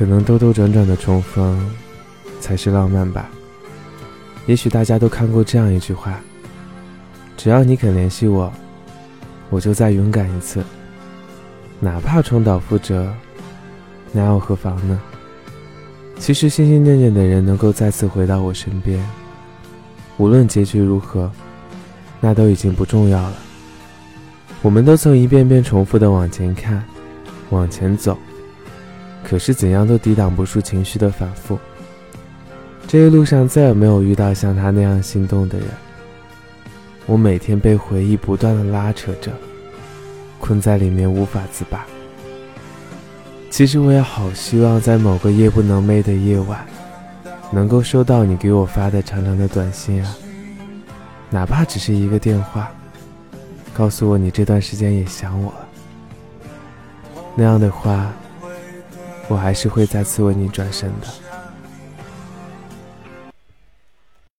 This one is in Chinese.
可能兜兜转转的重逢，才是浪漫吧。也许大家都看过这样一句话：只要你肯联系我，我就再勇敢一次，哪怕重蹈覆辙，那又何妨呢？其实心心念念的人能够再次回到我身边，无论结局如何，那都已经不重要了。我们都曾一遍遍重复的往前看，往前走，可是怎样都抵挡不住情绪的反复。这一路上再也没有遇到像他那样心动的人。我每天被回忆不断的拉扯着，困在里面无法自拔。其实我也好希望在某个夜不能寐的夜晚，能够收到你给我发的长长的短信啊，哪怕只是一个电话。告诉我你这段时间也想我了，那样的话，我还是会再次为你转身的。